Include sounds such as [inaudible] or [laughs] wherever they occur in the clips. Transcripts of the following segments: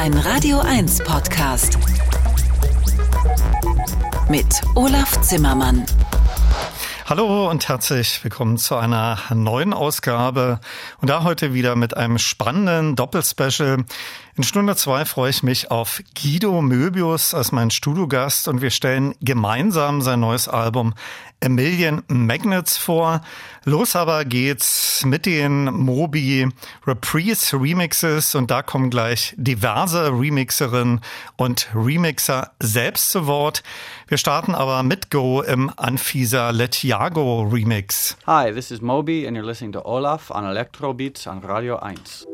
Ein Radio 1 Podcast. Mit Olaf Zimmermann. Hallo und herzlich willkommen zu einer neuen Ausgabe und da heute wieder mit einem spannenden Doppelspecial. In Stunde zwei freue ich mich auf Guido Möbius als mein Studiogast und wir stellen gemeinsam sein neues Album A Million Magnets vor. Los aber geht's mit den Mobi Reprise Remixes und da kommen gleich diverse Remixerinnen und Remixer selbst zu Wort. Wir starten aber mit Go im Anfisa Letjago Remix. Hi, this is Moby and you're listening to Olaf on Electro Beats on Radio 1.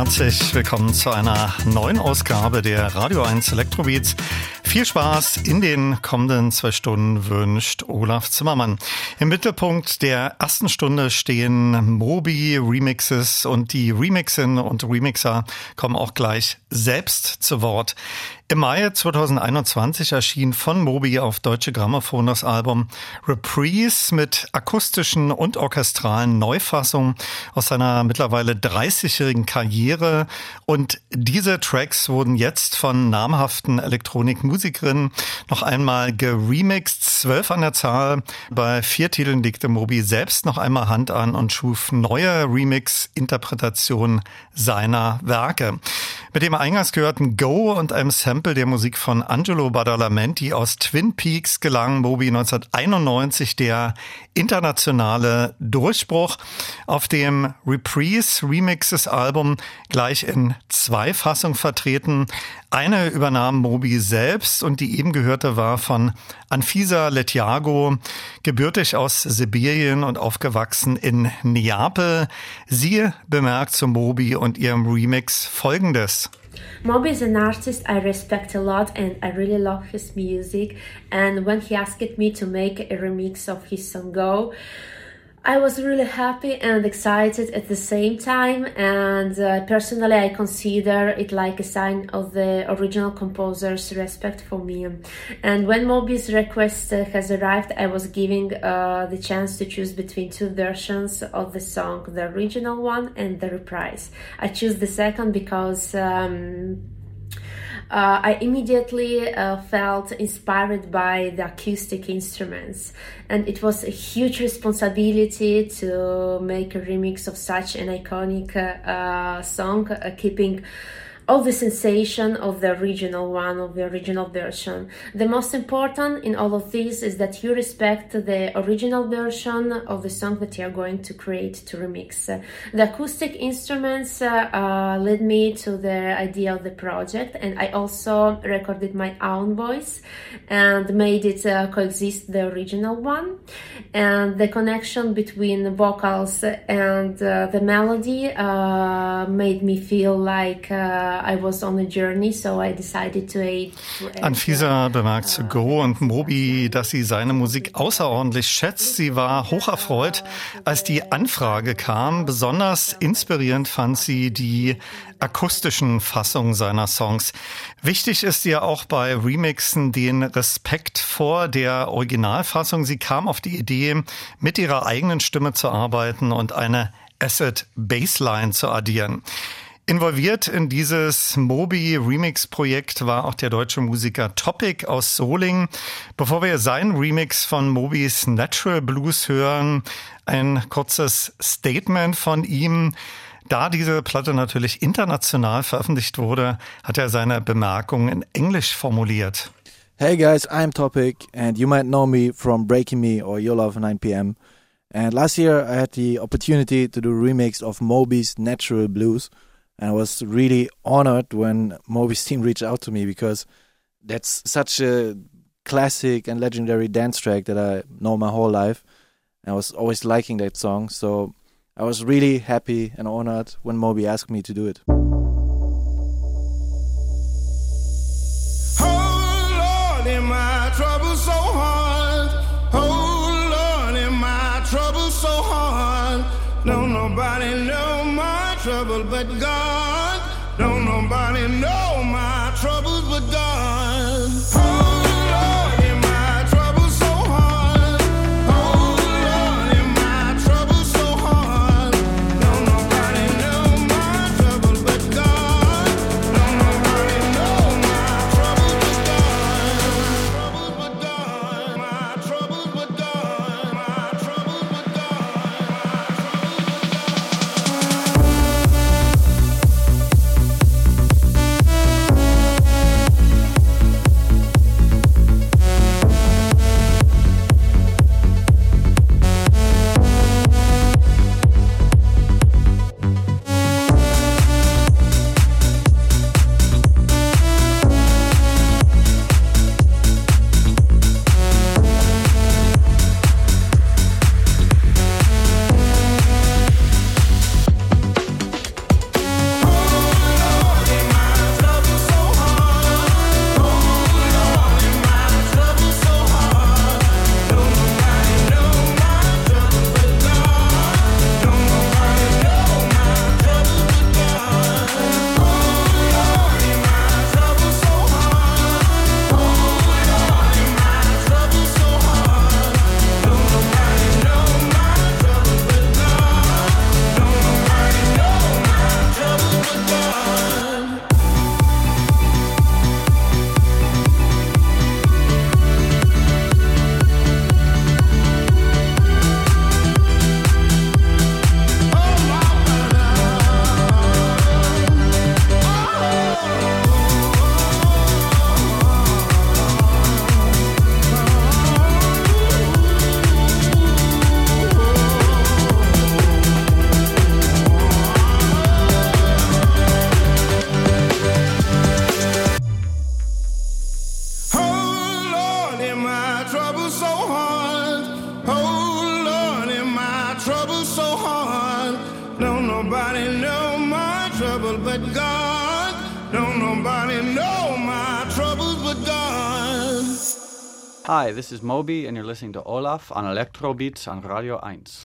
herzlich willkommen zu einer neuen Ausgabe der Radio 1 Elektrobeats. Viel Spaß in den kommenden zwei Stunden wünscht Olaf Zimmermann. Im Mittelpunkt der ersten Stunde stehen Mobi Remixes und die Remixin und Remixer kommen auch gleich selbst zu Wort. Im Mai 2021 erschien von Moby auf Deutsche Grammophon das Album Reprise mit akustischen und orchestralen Neufassungen aus seiner mittlerweile 30-jährigen Karriere. Und diese Tracks wurden jetzt von namhaften Elektronikmusikerinnen noch einmal geremixed, zwölf an der Zahl. Bei vier Titeln legte Moby selbst noch einmal Hand an und schuf neue Remix-Interpretationen seiner Werke. Mit dem eingangs gehörten Go und einem Sample der Musik von Angelo Badalamenti aus Twin Peaks gelang Moby 1991 der internationale Durchbruch. Auf dem Reprise Remixes Album gleich in zwei Fassungen vertreten. Eine übernahm Moby selbst und die eben gehörte war von Anfisa Letiago, gebürtig aus Sibirien und aufgewachsen in Neapel. Sie bemerkt zu Moby und ihrem Remix Folgendes. Moby is an artist I respect a lot and I really love his music. And when he asked me to make a remix of his song Go, I was really happy and excited at the same time, and uh, personally, I consider it like a sign of the original composer's respect for me. And when Moby's request uh, has arrived, I was given uh, the chance to choose between two versions of the song the original one and the reprise. I choose the second because. Um, uh, I immediately uh, felt inspired by the acoustic instruments, and it was a huge responsibility to make a remix of such an iconic uh, song, uh, keeping all the sensation of the original one, of the original version. The most important in all of this is that you respect the original version of the song that you are going to create to remix. The acoustic instruments uh, uh, led me to the idea of the project, and I also recorded my own voice and made it uh, coexist the original one. And the connection between vocals and uh, the melody uh, made me feel like I was on a journey, so I decided to aid. Anfisa bemerkt zu Go und Mobi, dass sie seine Musik außerordentlich schätzt. Sie war hocherfreut, als die Anfrage kam. Besonders inspirierend fand sie die akustischen Fassungen seiner Songs. Wichtig ist ihr auch bei Remixen den Respekt vor der Originalfassung. Sie kam auf die Idee, mit ihrer eigenen Stimme zu arbeiten und eine Acid Bassline zu addieren. Involviert in dieses Mobi Remix Projekt war auch der deutsche Musiker Topic aus Solingen. Bevor wir seinen Remix von Mobis Natural Blues hören, ein kurzes Statement von ihm. Da diese Platte natürlich international veröffentlicht wurde, hat er seine Bemerkungen in Englisch formuliert. Hey guys, I'm Topic and you might know me from Breaking Me or Your Love 9 p.m. And last year I had the opportunity to do a remix of Moby's Natural Blues. And I was really honored when Moby's team reached out to me because that's such a classic and legendary dance track that I know my whole life. And I was always liking that song. So I was really happy and honored when Moby asked me to do it. Nobody know my trouble but God. Don't nobody know my troubles Hi, this is Moby, and you're listening to Olaf on Electro Beats on Radio 1.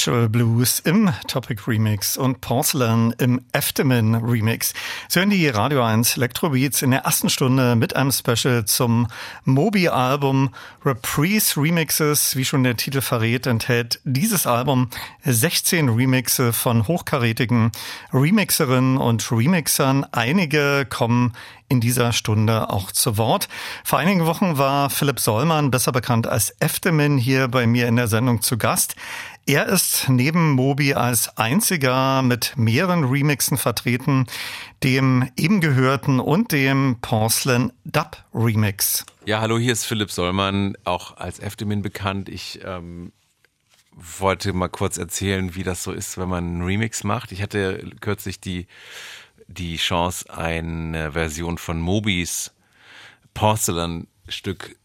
Natural Blues im Topic Remix und Porcelain im Eftemin Remix. Sie hören die Radio 1 Electrobeats in der ersten Stunde mit einem Special zum Moby-Album Reprise Remixes. Wie schon der Titel verrät, enthält dieses Album 16 Remixe von hochkarätigen Remixerinnen und Remixern. Einige kommen in dieser Stunde auch zu Wort. Vor einigen Wochen war Philipp Sollmann, besser bekannt als Eftemin, hier bei mir in der Sendung zu Gast. Er ist neben Moby als einziger mit mehreren Remixen vertreten, dem eben gehörten und dem Porcelain Dub Remix. Ja, hallo, hier ist Philipp Sollmann, auch als Eftemin bekannt. Ich ähm, wollte mal kurz erzählen, wie das so ist, wenn man einen Remix macht. Ich hatte kürzlich die die Chance, eine Version von Mobis Porcelain-Stück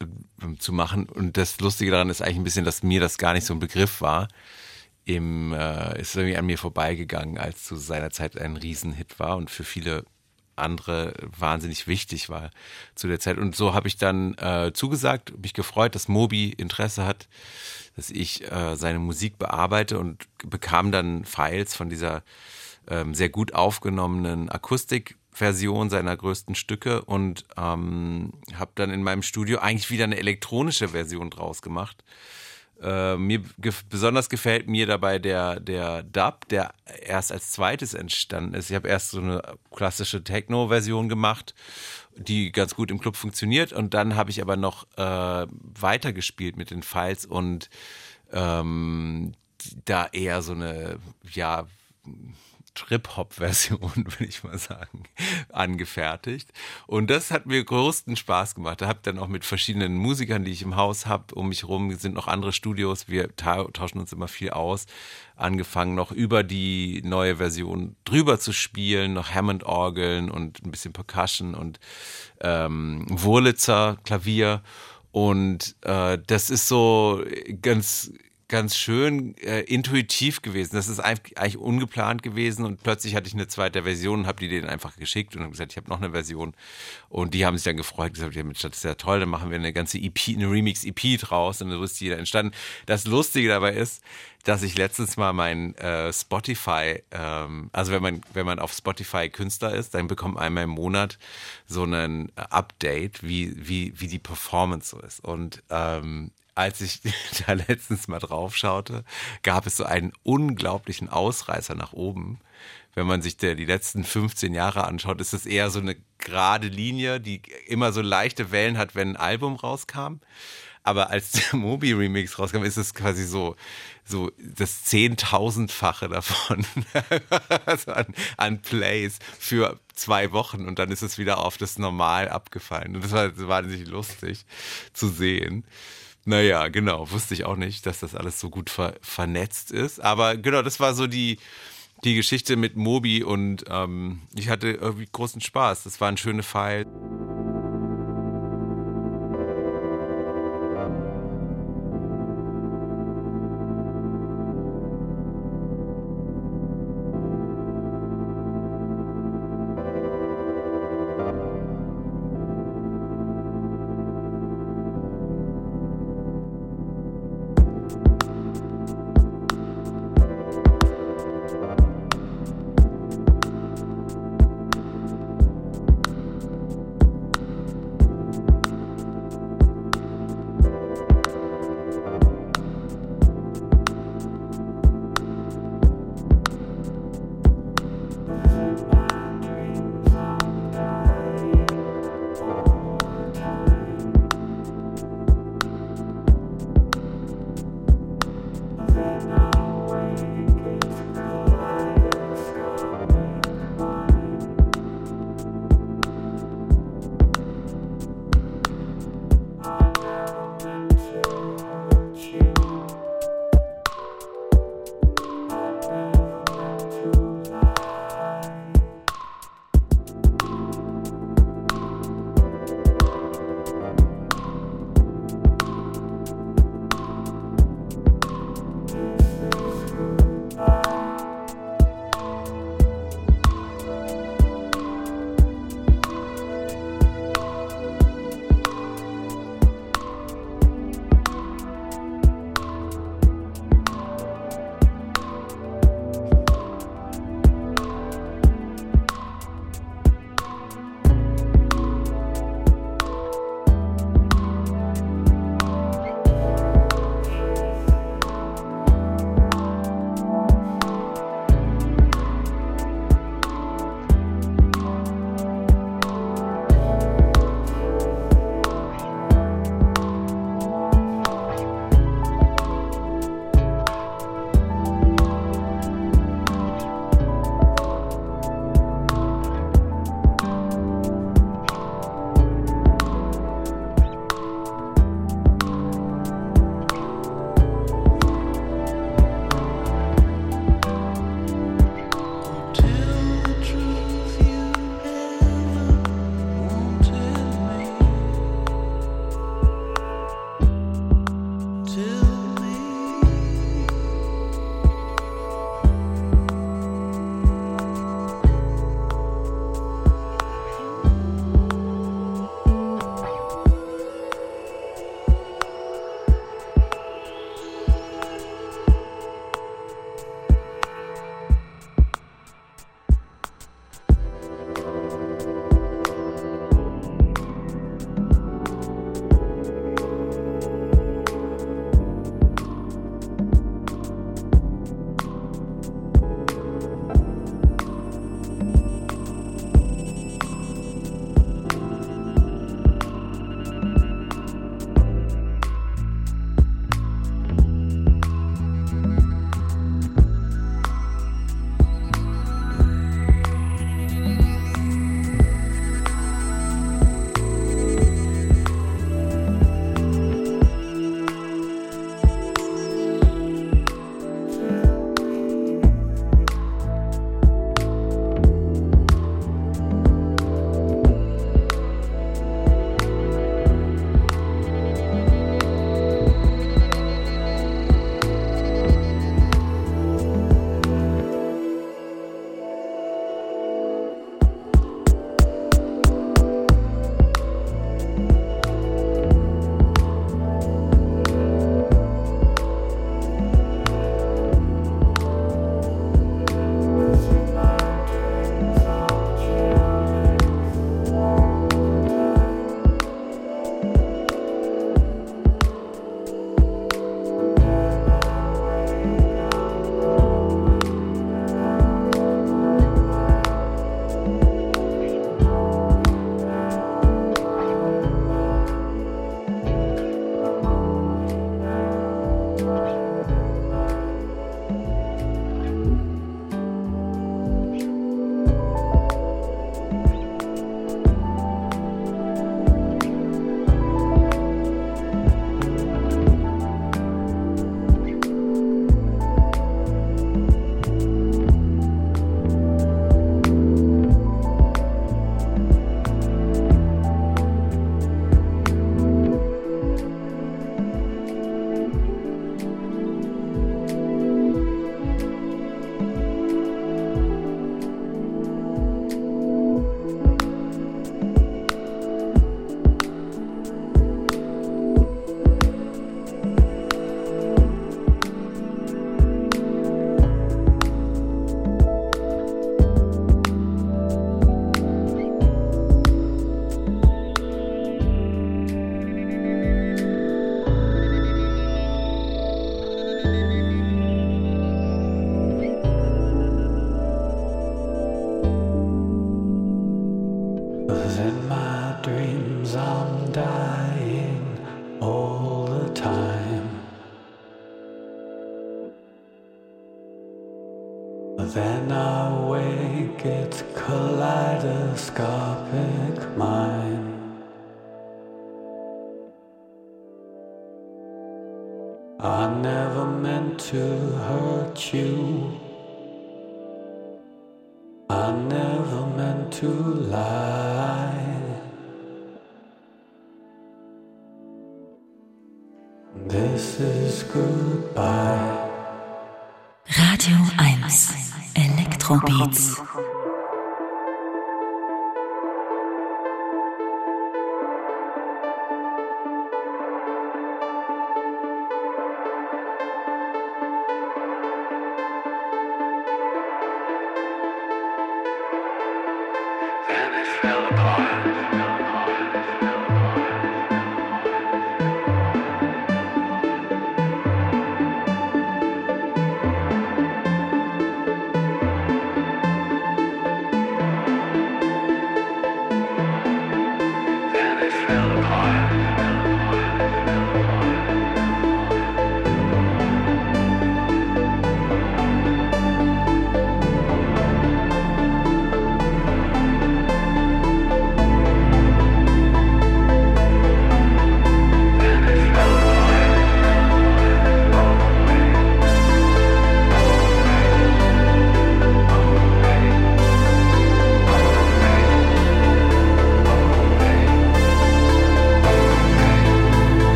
äh, zu machen. Und das Lustige daran ist eigentlich ein bisschen, dass mir das gar nicht so ein Begriff war. Im, äh, ist irgendwie an mir vorbeigegangen, als zu seiner Zeit ein Riesenhit war und für viele andere wahnsinnig wichtig war zu der Zeit. Und so habe ich dann äh, zugesagt, mich gefreut, dass Mobi Interesse hat, dass ich äh, seine Musik bearbeite und bekam dann Files von dieser ähm, sehr gut aufgenommenen Akustikversion seiner größten Stücke und ähm, habe dann in meinem Studio eigentlich wieder eine elektronische Version draus gemacht. Äh, mir gef besonders gefällt mir dabei der, der Dub, der erst als zweites entstanden ist. Ich habe erst so eine klassische Techno-Version gemacht, die ganz gut im Club funktioniert. Und dann habe ich aber noch äh, weitergespielt mit den Files und ähm, da eher so eine, ja, Trip-Hop-Version, [laughs] würde ich mal sagen, angefertigt. Und das hat mir größten Spaß gemacht. Da habe dann auch mit verschiedenen Musikern, die ich im Haus habe, um mich rum sind noch andere Studios. Wir tauschen uns immer viel aus. Angefangen noch über die neue Version drüber zu spielen, noch Hammond-Orgeln und ein bisschen Percussion und ähm, Wurlitzer Klavier. Und äh, das ist so ganz ganz schön äh, intuitiv gewesen. Das ist eigentlich ungeplant gewesen und plötzlich hatte ich eine zweite Version und habe die denen einfach geschickt und habe gesagt, ich habe noch eine Version und die haben sich dann gefreut, gesagt, das ist ja toll, dann machen wir eine ganze EP, eine Remix-EP draus und dann ist da entstanden. Das Lustige dabei ist, dass ich letztens mal mein äh, Spotify, ähm, also wenn man wenn man auf Spotify Künstler ist, dann bekommt man einmal im Monat so einen Update, wie wie wie die Performance so ist und ähm, als ich [laughs] da letztens mal drauf schaute, gab es so einen unglaublichen Ausreißer nach oben. Wenn man sich der, die letzten 15 Jahre anschaut, ist es eher so eine gerade Linie, die immer so leichte Wellen hat, wenn ein Album rauskam. Aber als der [laughs] Mobi-Remix rauskam, ist es quasi so, so das Zehntausendfache davon [laughs] also an, an Plays für zwei Wochen und dann ist es wieder auf das Normal abgefallen. Und das war wahnsinnig lustig zu sehen. Naja, genau. Wusste ich auch nicht, dass das alles so gut ver vernetzt ist. Aber genau, das war so die, die Geschichte mit Mobi und ähm, ich hatte irgendwie großen Spaß. Das war ein schöner Pfeil.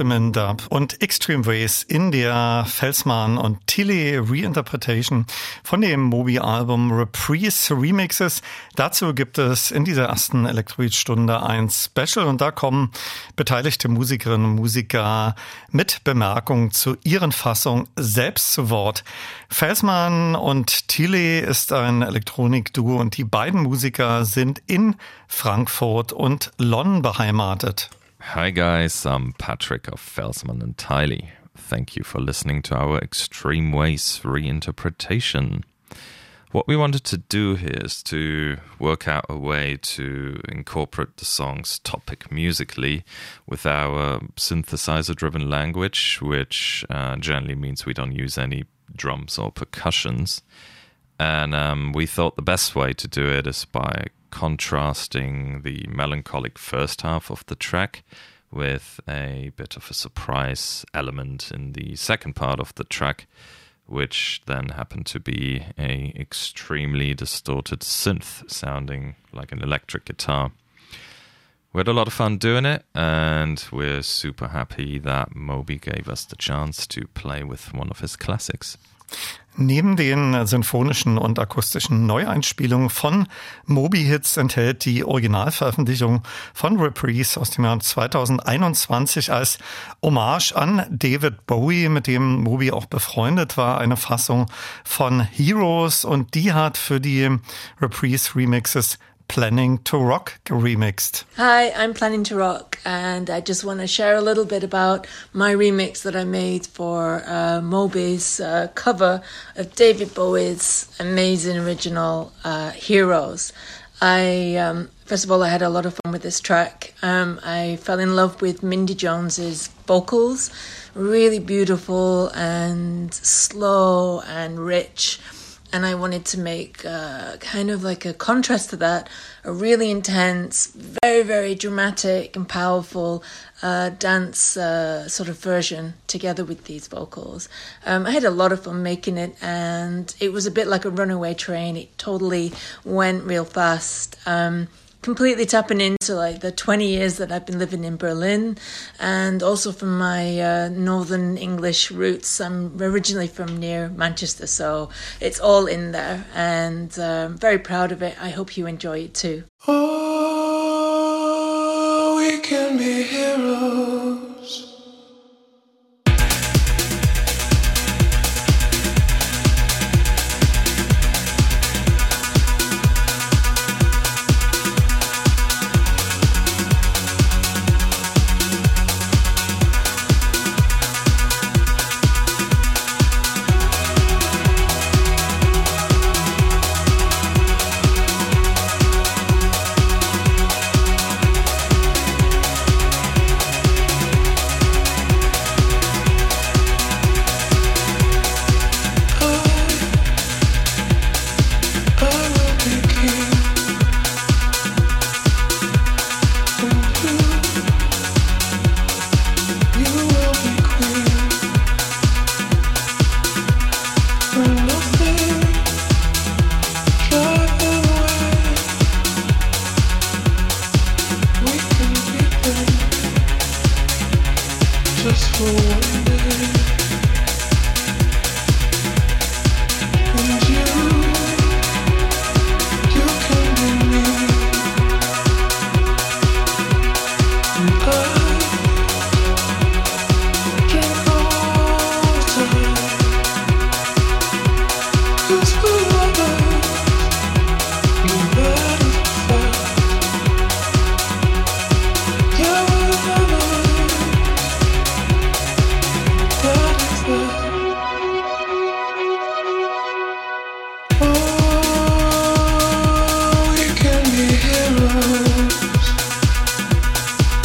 Im Eftemin Dub und Extreme Ways in der Felsmann und Tilly Reinterpretation von dem Mobi-Album Reprise Remixes. Dazu gibt es in dieser ersten Elektroid-Stunde ein Special und da kommen beteiligte Musikerinnen und Musiker mit Bemerkungen zu ihren Fassungen selbst zu Wort. Felsmann und Tilly ist ein Elektronikduo und die beiden Musiker sind in Frankfurt und London beheimatet. Hi guys, I'm Patrick of Felsman and Tiley. Thank you for listening to our Extreme Ways reinterpretation. What we wanted to do here is to work out a way to incorporate the song's topic musically with our synthesizer driven language, which uh, generally means we don't use any drums or percussions. And um, we thought the best way to do it is by contrasting the melancholic first half of the track with a bit of a surprise element in the second part of the track, which then happened to be a extremely distorted synth sounding like an electric guitar. we had a lot of fun doing it, and we're super happy that Moby gave us the chance to play with one of his classics. Neben den sinfonischen und akustischen Neueinspielungen von Moby-Hits enthält die Originalveröffentlichung von Reprise aus dem Jahr 2021 als Hommage an David Bowie, mit dem Moby auch befreundet war, eine Fassung von Heroes und die hat für die Reprise-Remixes Planning to Rock remixed. Hi, I'm Planning to Rock, and I just want to share a little bit about my remix that I made for uh, Moby's uh, cover of David Bowie's amazing original uh, Heroes. I um, first of all, I had a lot of fun with this track. Um, I fell in love with Mindy Jones's vocals, really beautiful and slow and rich and I wanted to make uh, kind of like a contrast to that, a really intense, very, very dramatic and powerful uh, dance uh, sort of version together with these vocals. Um, I had a lot of fun making it, and it was a bit like a runaway train. It totally went real fast. Um, completely tapping into like the 20 years that I've been living in Berlin and also from my uh, northern English roots. I'm originally from near Manchester, so it's all in there and uh, very proud of it. I hope you enjoy it too. Oh, we can be heroes.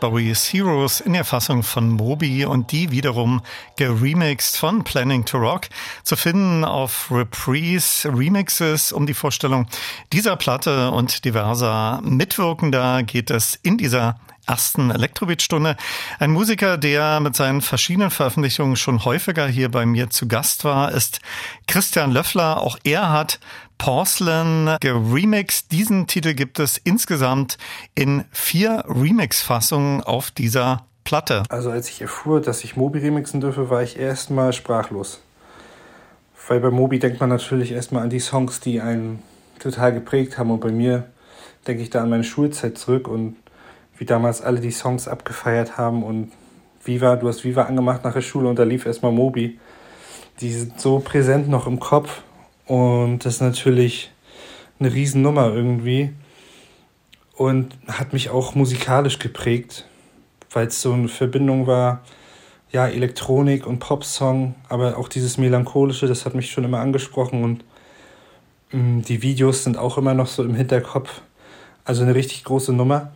Bowie's Heroes in der Fassung von Moby und die wiederum geremixed von Planning to Rock zu finden auf Reprise Remixes. Um die Vorstellung dieser Platte und diverser Mitwirkender geht es in dieser ersten Elektrobeat-Stunde. Ein Musiker, der mit seinen verschiedenen Veröffentlichungen schon häufiger hier bei mir zu Gast war, ist Christian Löffler. Auch er hat Porcelain geremixed. Diesen Titel gibt es insgesamt in vier Remix-Fassungen auf dieser Platte. Also als ich erfuhr, dass ich Mobi remixen dürfe, war ich erstmal sprachlos. Weil bei Mobi denkt man natürlich erstmal an die Songs, die einen total geprägt haben. Und bei mir denke ich da an meine Schulzeit zurück und wie damals alle die Songs abgefeiert haben und Viva, du hast Viva angemacht nach der Schule und da lief erstmal Mobi. Die sind so präsent noch im Kopf und das ist natürlich eine Riesennummer irgendwie. Und hat mich auch musikalisch geprägt, weil es so eine Verbindung war, ja, Elektronik und Popsong, aber auch dieses Melancholische, das hat mich schon immer angesprochen und mh, mm, die Videos sind auch immer noch so im Hinterkopf. Also eine richtig große Nummer.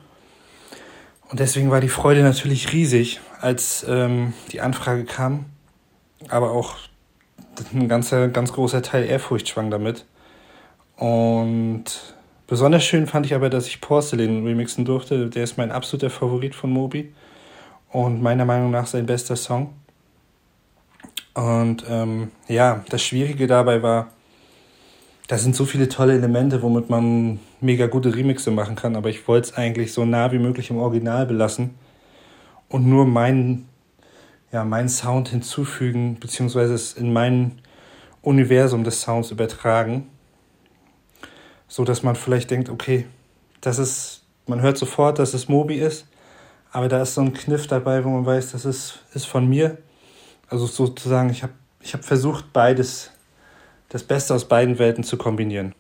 Und deswegen war die Freude natürlich riesig, als ähm, die Anfrage kam, aber auch ein ganzer, ganz großer Teil Ehrfurcht schwang damit. Und besonders schön fand ich aber, dass ich Porcelain remixen durfte. Der ist mein absoluter Favorit von Moby und meiner Meinung nach sein bester Song. Und ähm, ja, das Schwierige dabei war, da sind so viele tolle Elemente, womit man mega gute Remixe machen kann, aber ich wollte es eigentlich so nah wie möglich im Original belassen und nur meinen ja, meinen Sound hinzufügen, beziehungsweise es in mein Universum des Sounds übertragen, so dass man vielleicht denkt, okay, das ist, man hört sofort, dass es Mobi ist, aber da ist so ein Kniff dabei, wo man weiß, das ist, ist von mir. Also sozusagen, ich habe ich hab versucht, beides, das Beste aus beiden Welten zu kombinieren.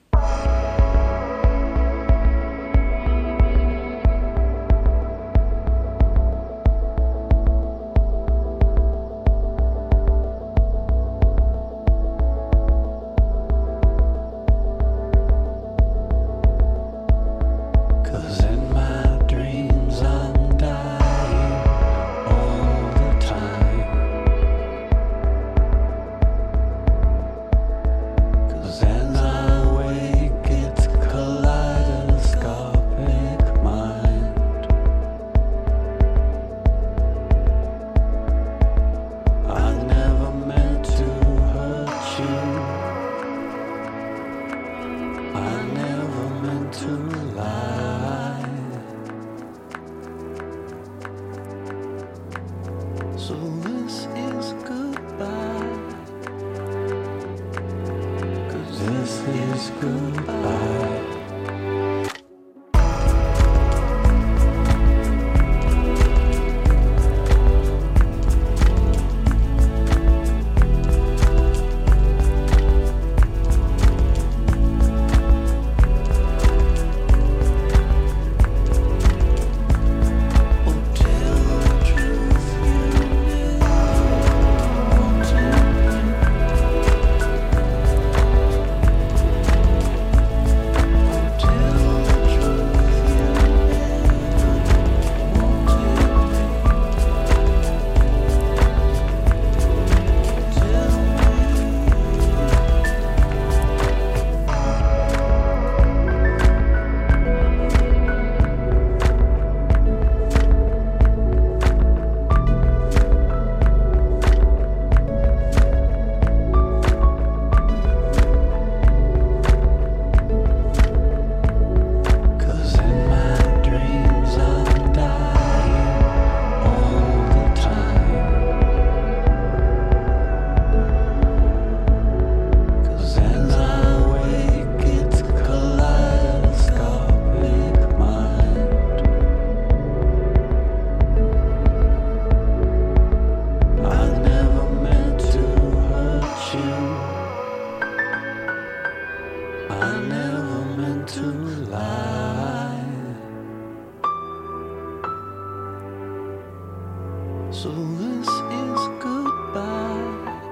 So this is goodbye.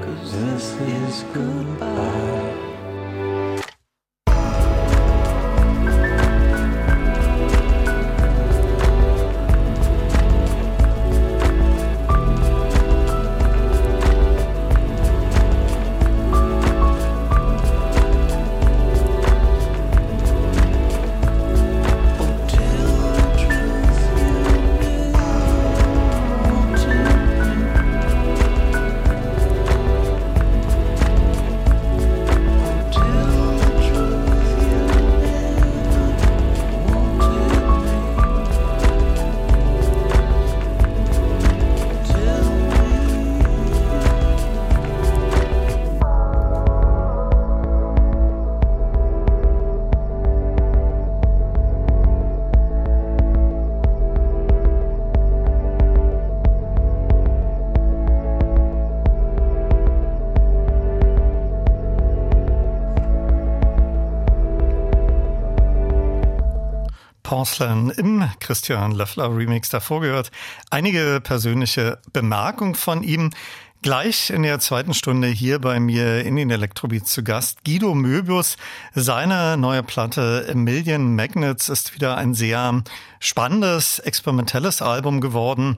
Cause this, is goodbye. Porcelain im Christian Löffler Remix davor gehört. Einige persönliche Bemerkungen von ihm. Gleich in der zweiten Stunde hier bei mir in den Elektrobeats zu Gast Guido Möbius. Seine neue Platte A Million Magnets ist wieder ein sehr spannendes, experimentelles Album geworden.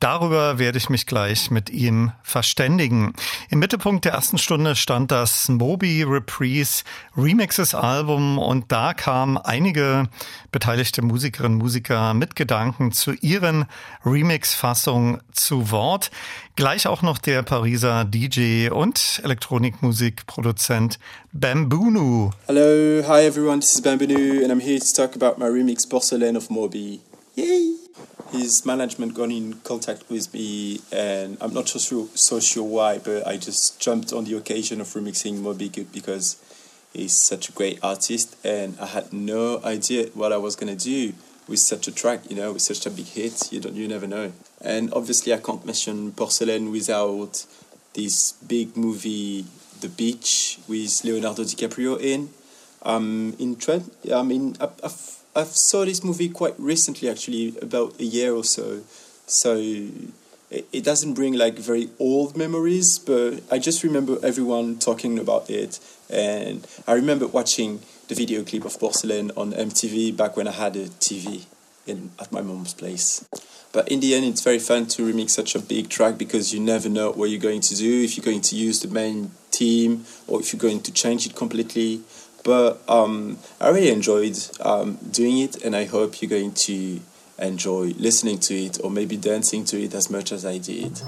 Darüber werde ich mich gleich mit ihm verständigen. Im Mittelpunkt der ersten Stunde stand das Moby Reprise Remixes Album und da kamen einige beteiligte Musikerinnen und Musiker mit Gedanken zu ihren Remix-Fassungen zu Wort. Gleich auch noch der Pariser DJ und Elektronikmusikproduzent Bambunu. Hello, hi everyone, this is Bambunu and I'm here to talk about my remix Porcelain of Moby. Yay! His management got in contact with me, and I'm not so sure, so sure why, but I just jumped on the occasion of remixing Moby Good because he's such a great artist, and I had no idea what I was gonna do with such a track, you know, with such a big hit. You don't, you never know. And obviously, I can't mention Porcelain without this big movie, The Beach, with Leonardo DiCaprio in. Um, in trend, I mean, I've, I saw this movie quite recently, actually, about a year or so. So it, it doesn't bring like very old memories, but I just remember everyone talking about it. And I remember watching the video clip of Porcelain on MTV back when I had a TV in, at my mom's place. But in the end, it's very fun to remix such a big track because you never know what you're going to do, if you're going to use the main theme or if you're going to change it completely. But um, I really enjoyed um, doing it, and I hope you're going to enjoy listening to it or maybe dancing to it as much as I did.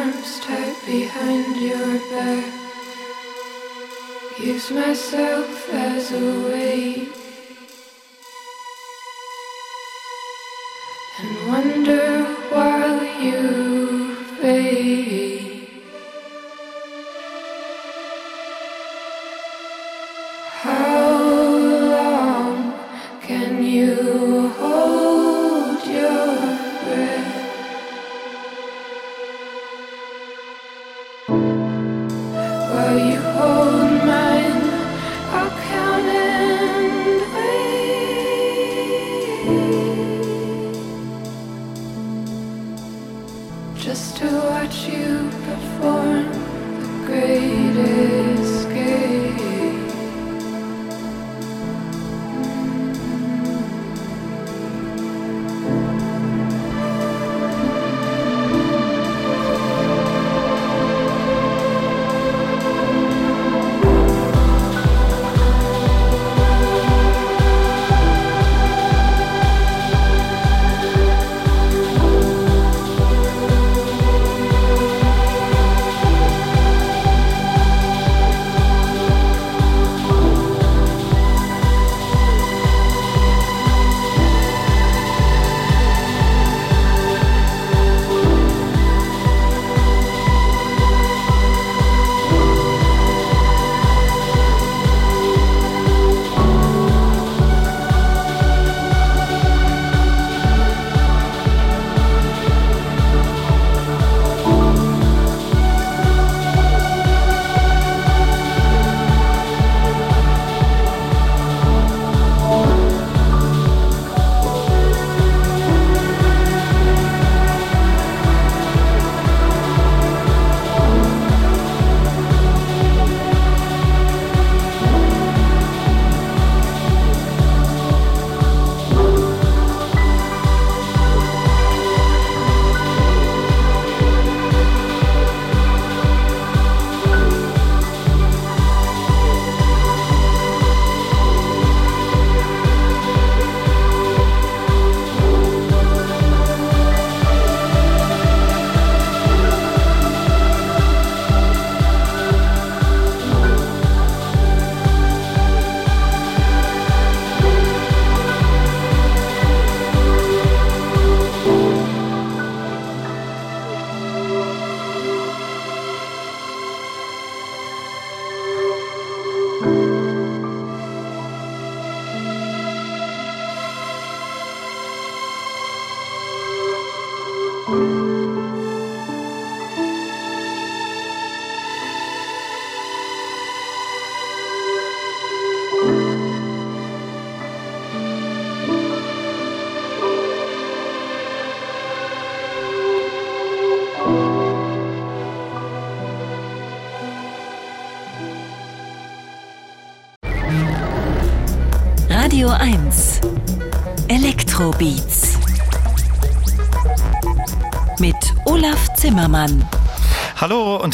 arms tight behind your back. Use myself as a weight. And wonder while you fade.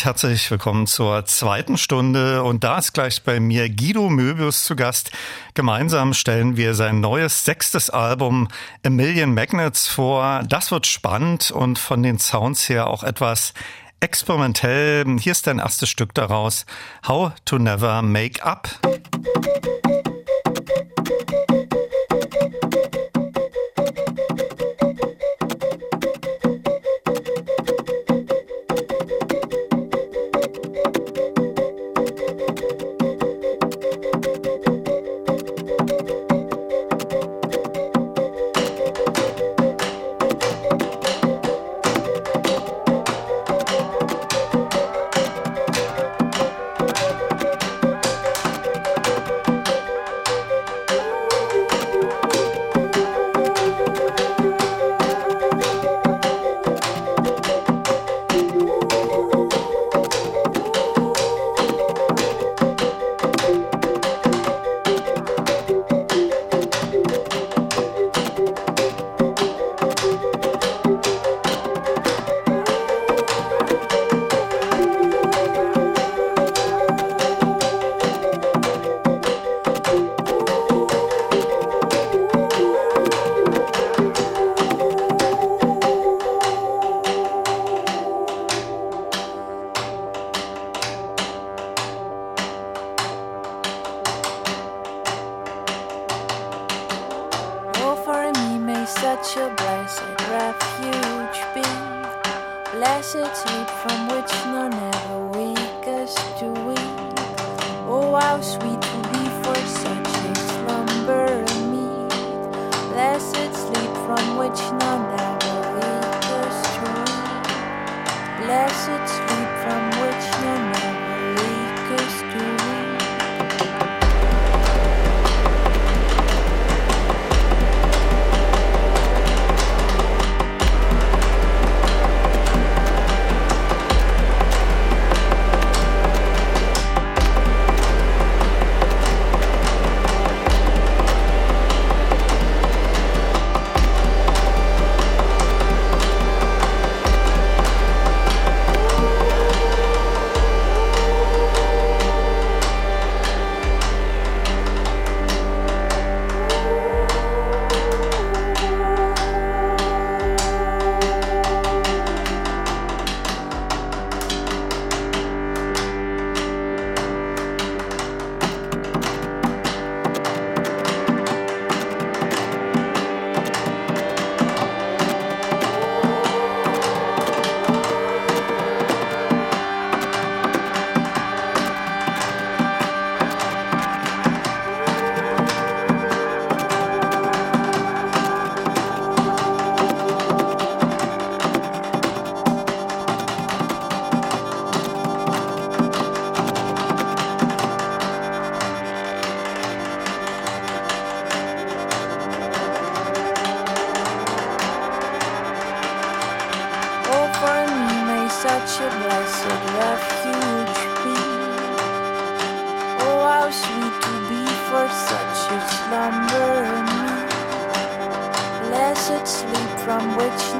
herzlich willkommen zur zweiten Stunde. Und da ist gleich bei mir Guido Möbius zu Gast. Gemeinsam stellen wir sein neues sechstes Album A Million Magnets vor. Das wird spannend und von den Sounds her auch etwas experimentell. Hier ist dein erstes Stück daraus. How to Never Make Up.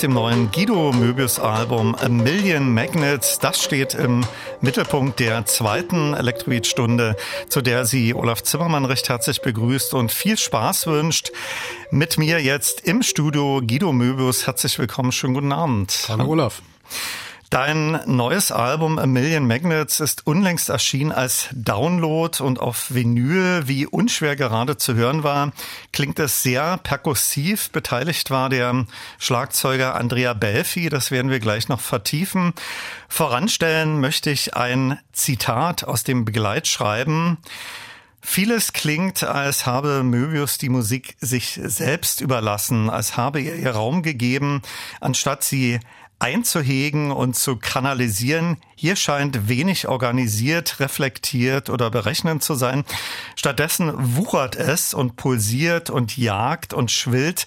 aus dem neuen Guido Möbius Album A Million Magnets. Das steht im Mittelpunkt der zweiten Elektroid-Stunde, zu der sie Olaf Zimmermann recht herzlich begrüßt und viel Spaß wünscht. Mit mir jetzt im Studio Guido Möbius. Herzlich willkommen. Schönen guten Abend. Hallo Olaf. Dein neues Album A Million Magnets ist unlängst erschienen als Download und auf Vinyl, wie unschwer gerade zu hören war, klingt es sehr perkussiv. Beteiligt war der Schlagzeuger Andrea Belfi, das werden wir gleich noch vertiefen. Voranstellen möchte ich ein Zitat aus dem Begleitschreiben. Vieles klingt, als habe Möbius die Musik sich selbst überlassen, als habe er ihr Raum gegeben, anstatt sie einzuhegen und zu kanalisieren. Hier scheint wenig organisiert, reflektiert oder berechnend zu sein. Stattdessen wuchert es und pulsiert und jagt und schwillt.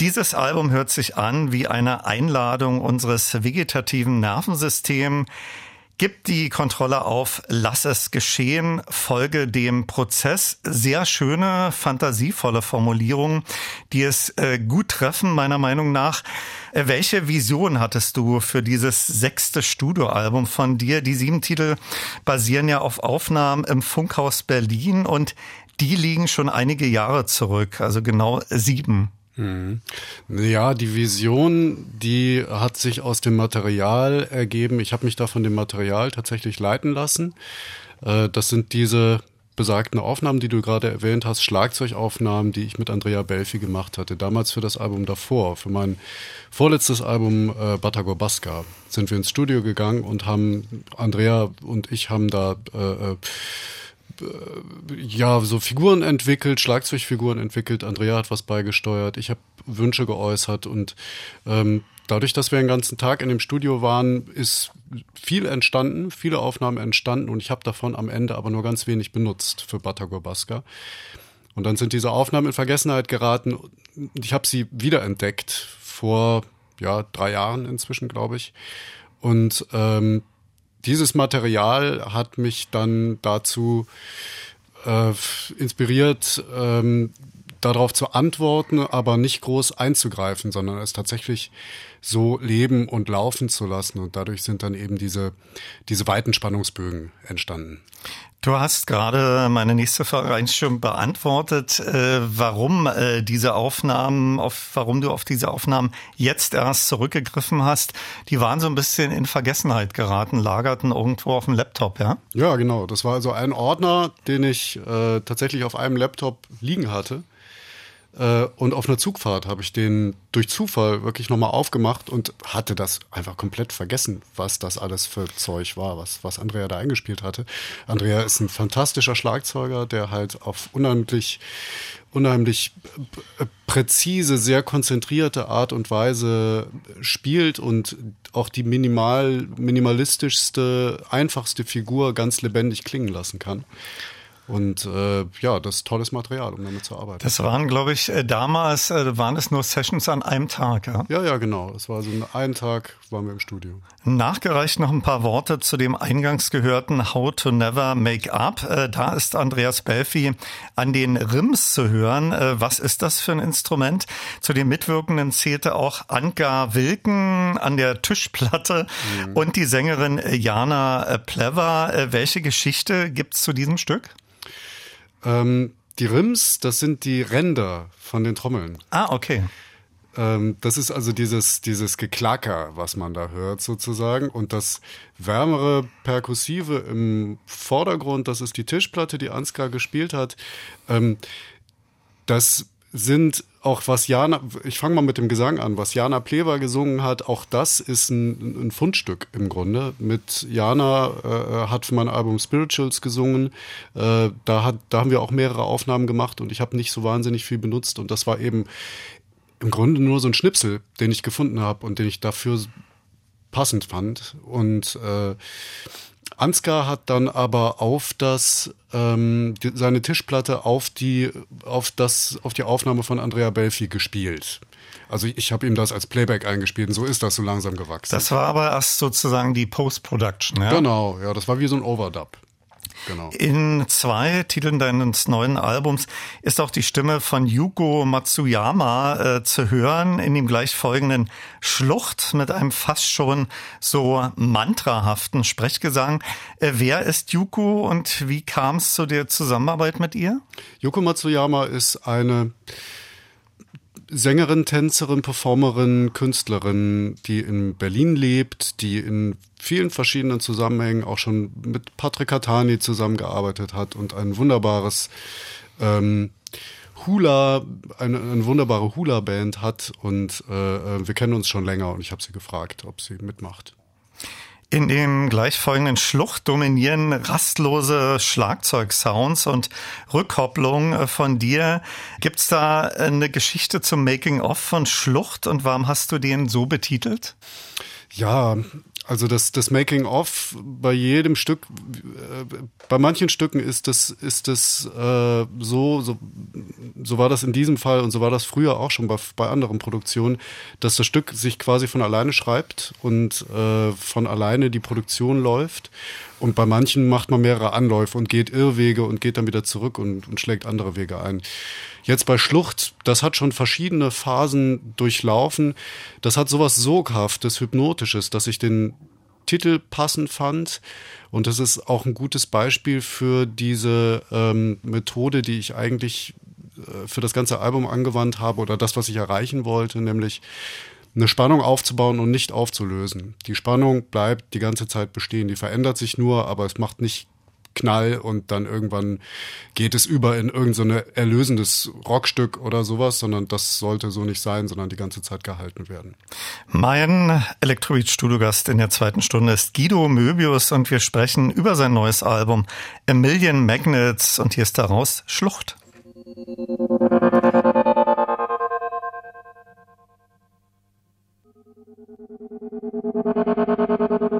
Dieses Album hört sich an wie eine Einladung unseres vegetativen Nervensystems, Gib die Kontrolle auf, lass es geschehen, folge dem Prozess. Sehr schöne, fantasievolle Formulierungen, die es äh, gut treffen, meiner Meinung nach. Äh, welche Vision hattest du für dieses sechste Studioalbum von dir? Die sieben Titel basieren ja auf Aufnahmen im Funkhaus Berlin und die liegen schon einige Jahre zurück, also genau sieben. Mhm. Ja, die Vision, die hat sich aus dem Material ergeben. Ich habe mich da von dem Material tatsächlich leiten lassen. Äh, das sind diese besagten Aufnahmen, die du gerade erwähnt hast, Schlagzeugaufnahmen, die ich mit Andrea Belfi gemacht hatte. Damals für das Album davor, für mein vorletztes Album äh, Batagor Basca, sind wir ins Studio gegangen und haben, Andrea und ich haben da äh äh, ja, so Figuren entwickelt, Schlagzeugfiguren entwickelt. Andrea hat was beigesteuert. Ich habe Wünsche geäußert und ähm, dadurch, dass wir den ganzen Tag in dem Studio waren, ist viel entstanden, viele Aufnahmen entstanden und ich habe davon am Ende aber nur ganz wenig benutzt für Batagor Baska. Und dann sind diese Aufnahmen in Vergessenheit geraten. Ich habe sie wiederentdeckt vor ja drei Jahren inzwischen, glaube ich. Und ähm, dieses Material hat mich dann dazu äh, inspiriert, ähm, darauf zu antworten, aber nicht groß einzugreifen, sondern es tatsächlich so leben und laufen zu lassen. Und dadurch sind dann eben diese, diese weiten Spannungsbögen entstanden. Du hast gerade meine nächste Frage schon beantwortet, äh, warum äh, diese Aufnahmen, auf, warum du auf diese Aufnahmen jetzt erst zurückgegriffen hast. Die waren so ein bisschen in Vergessenheit geraten, lagerten irgendwo auf dem Laptop, ja? Ja, genau. Das war also ein Ordner, den ich äh, tatsächlich auf einem Laptop liegen hatte und auf einer Zugfahrt habe ich den durch Zufall wirklich nochmal aufgemacht und hatte das einfach komplett vergessen, was das alles für Zeug war, was, was Andrea da eingespielt hatte. Andrea ist ein fantastischer Schlagzeuger, der halt auf unheimlich, unheimlich präzise, sehr konzentrierte Art und Weise spielt und auch die minimal, minimalistischste, einfachste Figur ganz lebendig klingen lassen kann. Und äh, ja, das ist tolles Material, um damit zu arbeiten. Das waren, glaube ich, äh, damals äh, waren es nur Sessions an einem Tag, ja? Ja, ja, genau. Es war so ein einen Tag waren wir im Studio. Nachgereicht noch ein paar Worte zu dem eingangs gehörten How to Never Make Up. Äh, da ist Andreas Belfi an den Rims zu hören. Äh, was ist das für ein Instrument? Zu den Mitwirkenden zählte auch Anka Wilken an der Tischplatte mhm. und die Sängerin Jana Plever. Äh, welche Geschichte gibt's zu diesem Stück? Ähm, die Rims, das sind die Ränder von den Trommeln. Ah, okay. Ähm, das ist also dieses, dieses Geklacker, was man da hört sozusagen. Und das wärmere Perkussive im Vordergrund, das ist die Tischplatte, die Ansgar gespielt hat. Ähm, das sind auch was Jana, ich fange mal mit dem Gesang an, was Jana Plewa gesungen hat, auch das ist ein, ein Fundstück im Grunde. Mit Jana äh, hat für mein Album Spirituals gesungen. Äh, da, hat, da haben wir auch mehrere Aufnahmen gemacht und ich habe nicht so wahnsinnig viel benutzt. Und das war eben im Grunde nur so ein Schnipsel, den ich gefunden habe und den ich dafür passend fand. Und äh, Ansgar hat dann aber auf das ähm, die, seine Tischplatte auf die auf das auf die Aufnahme von Andrea Belfi gespielt. Also ich habe ihm das als Playback eingespielt und so ist das so langsam gewachsen. Das war aber erst sozusagen die Post-Production, ja? Genau, ja, das war wie so ein Overdub. Genau. In zwei Titeln deines neuen Albums ist auch die Stimme von Yuko Matsuyama äh, zu hören in dem gleich folgenden Schlucht mit einem fast schon so mantrahaften Sprechgesang. Äh, wer ist Yuko und wie kam es zu der Zusammenarbeit mit ihr? Yuko Matsuyama ist eine Sängerin, Tänzerin, Performerin, Künstlerin, die in Berlin lebt, die in vielen verschiedenen Zusammenhängen auch schon mit Patrick Catani zusammengearbeitet hat und ein wunderbares ähm, Hula, eine, eine wunderbare Hula-Band hat und äh, äh wir kennen uns schon länger und ich habe sie gefragt, ob sie mitmacht. In dem gleichfolgenden Schlucht dominieren rastlose Schlagzeugsounds und Rückkopplung von dir. Gibt's da eine Geschichte zum Making-of von Schlucht und warum hast du den so betitelt? Ja, also das, das Making-of bei jedem Stück, äh, bei manchen Stücken ist das, ist das äh, so, so, so war das in diesem Fall und so war das früher auch schon bei, bei anderen Produktionen, dass das Stück sich quasi von alleine schreibt und äh, von alleine die Produktion läuft. Und bei manchen macht man mehrere Anläufe und geht Irrwege und geht dann wieder zurück und, und schlägt andere Wege ein. Jetzt bei Schlucht, das hat schon verschiedene Phasen durchlaufen. Das hat sowas Soghaftes, Hypnotisches, dass ich den Titel passend fand. Und das ist auch ein gutes Beispiel für diese ähm, Methode, die ich eigentlich äh, für das ganze Album angewandt habe oder das, was ich erreichen wollte, nämlich eine Spannung aufzubauen und nicht aufzulösen. Die Spannung bleibt die ganze Zeit bestehen. Die verändert sich nur, aber es macht nicht Knall und dann irgendwann geht es über in irgendein so erlösendes Rockstück oder sowas, sondern das sollte so nicht sein, sondern die ganze Zeit gehalten werden. Mein Electrobeat-Studiogast in der zweiten Stunde ist Guido Möbius und wir sprechen über sein neues Album A Million Magnets und hier ist daraus Schlucht. Thank you.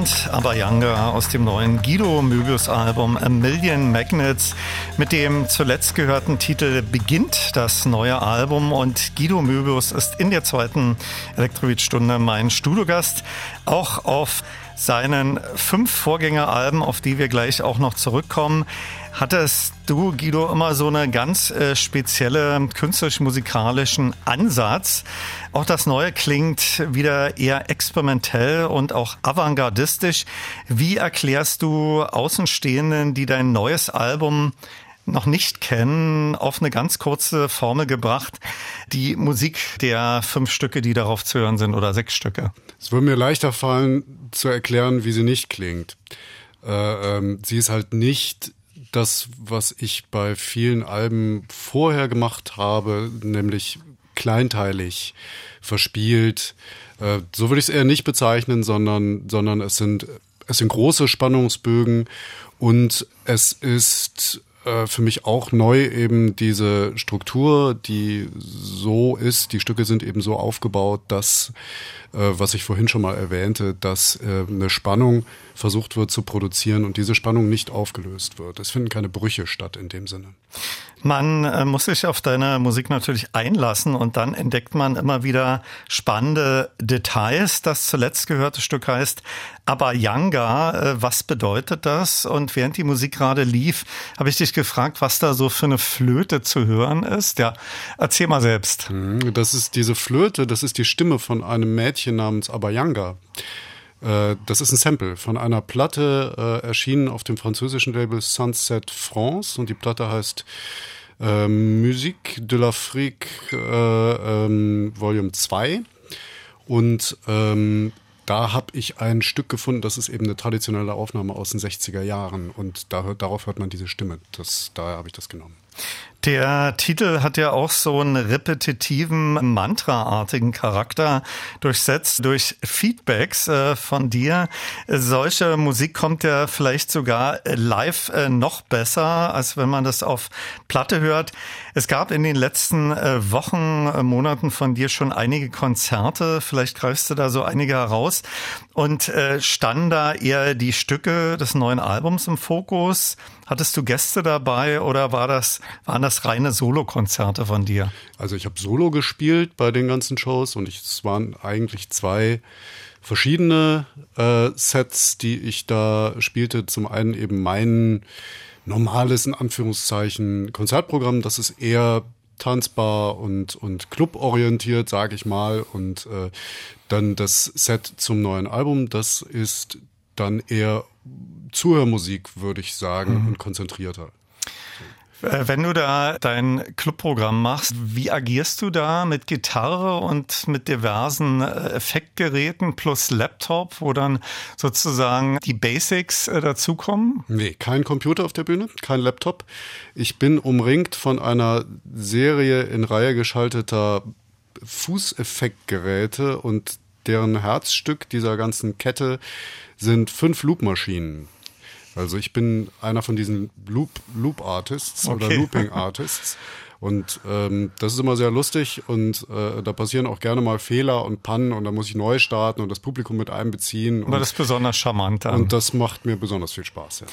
und Abayanga aus dem neuen Guido Möbius Album A Million Magnets. Mit dem zuletzt gehörten Titel beginnt das neue Album und Guido Möbius ist in der zweiten Elektrobeat-Stunde mein Studiogast. Auch auf seinen fünf Vorgängeralben, auf die wir gleich auch noch zurückkommen, hattest du, Guido, immer so eine ganz äh, spezielle künstlerisch-musikalischen Ansatz. Auch das Neue klingt wieder eher experimentell und auch avantgardistisch. Wie erklärst du Außenstehenden, die dein neues Album noch nicht kennen, auf eine ganz kurze Formel gebracht, die Musik der fünf Stücke, die darauf zu hören sind, oder sechs Stücke? Es würde mir leichter fallen, zu erklären, wie sie nicht klingt. Äh, ähm, sie ist halt nicht das, was ich bei vielen Alben vorher gemacht habe, nämlich kleinteilig, verspielt. Äh, so würde ich es eher nicht bezeichnen, sondern, sondern es sind, es sind große Spannungsbögen und es ist äh, für mich auch neu eben diese Struktur, die so ist, die Stücke sind eben so aufgebaut, dass, was ich vorhin schon mal erwähnte, dass äh, eine Spannung versucht wird zu produzieren und diese Spannung nicht aufgelöst wird. Es finden keine Brüche statt in dem Sinne. Man äh, muss sich auf deine Musik natürlich einlassen und dann entdeckt man immer wieder spannende Details. Das zuletzt gehörte Stück heißt Aber Yanga. Äh, was bedeutet das? Und während die Musik gerade lief, habe ich dich gefragt, was da so für eine Flöte zu hören ist. Ja, erzähl mal selbst. Mhm, das ist diese Flöte, das ist die Stimme von einem Mädchen namens Abayanga. Äh, das ist ein Sample von einer Platte, äh, erschienen auf dem französischen Label Sunset France und die Platte heißt äh, Musique de l'Afrique äh, ähm, Volume 2 und ähm, da habe ich ein Stück gefunden, das ist eben eine traditionelle Aufnahme aus den 60er Jahren und da, darauf hört man diese Stimme. Das, daher habe ich das genommen. Der Titel hat ja auch so einen repetitiven, mantraartigen Charakter, durchsetzt durch Feedbacks äh, von dir. Solche Musik kommt ja vielleicht sogar live äh, noch besser, als wenn man das auf Platte hört. Es gab in den letzten äh, Wochen, äh, Monaten von dir schon einige Konzerte. Vielleicht greifst du da so einige heraus. Und äh, standen da eher die Stücke des neuen Albums im Fokus? Hattest du Gäste dabei oder war das, waren das reine Solokonzerte von dir? Also ich habe Solo gespielt bei den ganzen Shows und ich, es waren eigentlich zwei verschiedene äh, Sets, die ich da spielte. Zum einen eben mein normales, in Anführungszeichen, Konzertprogramm. Das ist eher tanzbar und, und cluborientiert, sage ich mal. Und äh, dann das Set zum neuen Album, das ist dann eher Zuhörmusik, würde ich sagen, mhm. und konzentrierter. Äh, wenn du da dein Clubprogramm machst, wie agierst du da mit Gitarre und mit diversen äh, Effektgeräten plus Laptop, wo dann sozusagen die Basics äh, dazukommen? Nee, kein Computer auf der Bühne, kein Laptop. Ich bin umringt von einer Serie in Reihe geschalteter Fußeffektgeräte und deren Herzstück dieser ganzen Kette sind fünf Loopmaschinen. Also ich bin einer von diesen Loop, Loop Artists okay. oder Looping Artists. Und ähm, das ist immer sehr lustig und äh, da passieren auch gerne mal Fehler und Pannen und da muss ich neu starten und das Publikum mit einbeziehen. Und, das ist besonders charmant dann. Und das macht mir besonders viel Spaß, ja.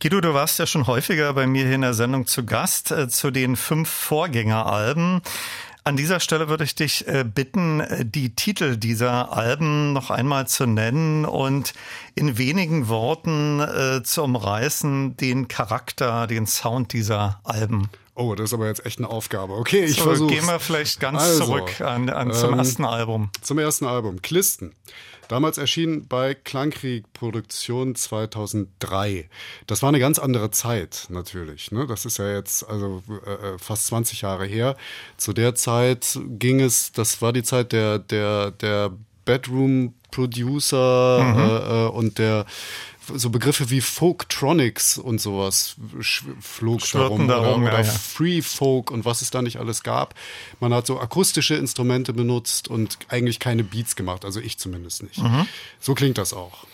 Guido, du warst ja schon häufiger bei mir hier in der Sendung zu Gast äh, zu den fünf Vorgängeralben. An dieser Stelle würde ich dich äh, bitten, äh, die Titel dieser Alben noch einmal zu nennen und in wenigen Worten äh, zu umreißen den Charakter, den Sound dieser Alben. Oh, das ist aber jetzt echt eine Aufgabe. Okay, ich so, versuche. Gehen wir vielleicht ganz also, zurück an, an zum ähm, ersten Album. Zum ersten Album. Klisten. Damals erschien bei Klangkrieg Produktion 2003. Das war eine ganz andere Zeit natürlich. Ne? Das ist ja jetzt also äh, äh fast 20 Jahre her. Zu der Zeit ging es, das war die Zeit der, der, der Bedroom Producer mhm. äh, äh und der so Begriffe wie Folktronics und sowas flog darum, darum oder, oder ja, ja. Free Folk und was es da nicht alles gab. Man hat so akustische Instrumente benutzt und eigentlich keine Beats gemacht, also ich zumindest nicht. Mhm. So klingt das auch.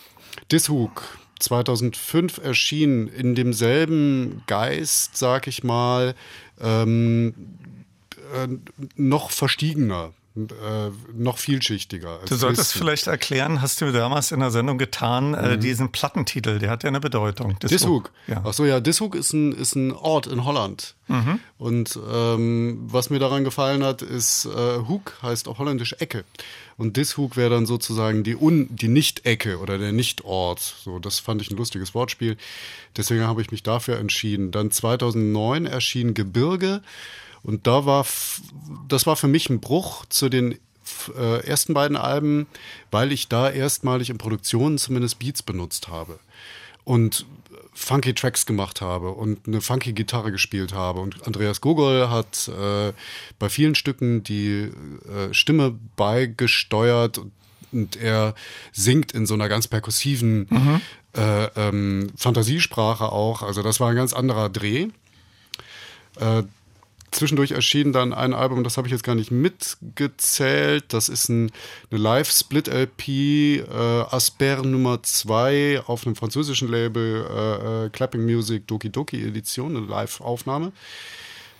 Dishook 2005 erschien in demselben Geist, sag ich mal, ähm, äh, noch verstiegener äh, noch vielschichtiger. Du solltest Dresden. vielleicht erklären, hast du damals in der Sendung getan, äh, mhm. äh, diesen Plattentitel, der hat ja eine Bedeutung. Dishoek. Ja. Ach so, ja, Dishoek ist ein, ist ein Ort in Holland. Mhm. Und ähm, was mir daran gefallen hat, ist, äh, Hoek heißt auf Holländisch Ecke. Und Dishoek wäre dann sozusagen die, Un die Nicht-Ecke oder der Nicht-Ort. So, das fand ich ein lustiges Wortspiel. Deswegen habe ich mich dafür entschieden. Dann 2009 erschien Gebirge. Und da war, das war für mich ein Bruch zu den äh, ersten beiden Alben, weil ich da erstmalig in Produktionen zumindest Beats benutzt habe. Und funky Tracks gemacht habe und eine funky Gitarre gespielt habe. Und Andreas Gogol hat äh, bei vielen Stücken die äh, Stimme beigesteuert und er singt in so einer ganz perkussiven mhm. äh, ähm, Fantasiesprache auch. Also das war ein ganz anderer Dreh. Zwischendurch erschien dann ein Album, das habe ich jetzt gar nicht mitgezählt. Das ist ein, eine Live-Split-LP, äh, Asper Nummer 2 auf einem französischen Label, äh, äh, Clapping Music Doki Doki Edition, eine Live-Aufnahme.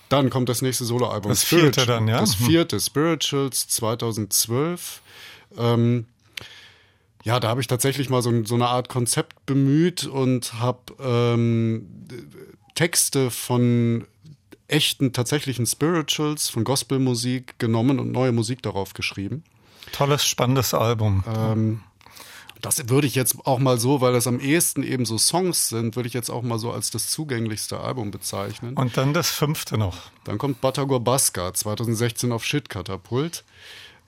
Dann kommt das nächste Soloalbum. Das vierte dann, ja? Das hm. vierte, Spirituals 2012. Ähm, ja, da habe ich tatsächlich mal so, so, eine Art Konzept bemüht und habe ähm, Texte von echten, tatsächlichen Spirituals von Gospelmusik genommen und neue Musik darauf geschrieben. Tolles, spannendes Album. Ähm, das würde ich jetzt auch mal so, weil das am ehesten eben so Songs sind, würde ich jetzt auch mal so als das zugänglichste Album bezeichnen. Und dann das fünfte noch. Dann kommt Batagor Baska 2016 auf Shit-Katapult.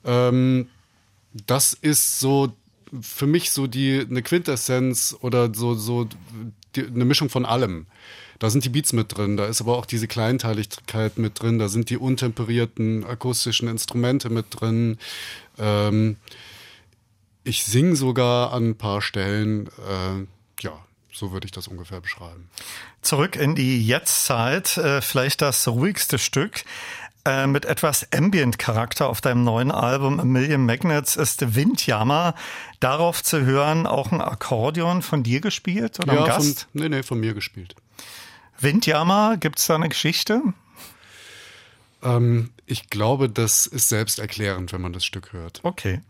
Ähm, das ist so für mich so die eine Quintessenz oder so, so die, eine Mischung von allem. Da sind die Beats mit drin, da ist aber auch diese Kleinteiligkeit mit drin, da sind die untemperierten akustischen Instrumente mit drin. Ähm, ich singe sogar an ein paar Stellen. Äh, ja, so würde ich das ungefähr beschreiben. Zurück in die Jetztzeit, äh, vielleicht das ruhigste Stück. Äh, mit etwas Ambient-Charakter auf deinem neuen Album A Million Magnets ist Windjammer. Darauf zu hören, auch ein Akkordeon von dir gespielt oder ja, ein Gast? Von, nee, nee, von mir gespielt. Windjammer, gibt es da eine Geschichte? Ähm, ich glaube, das ist selbsterklärend, wenn man das Stück hört. Okay.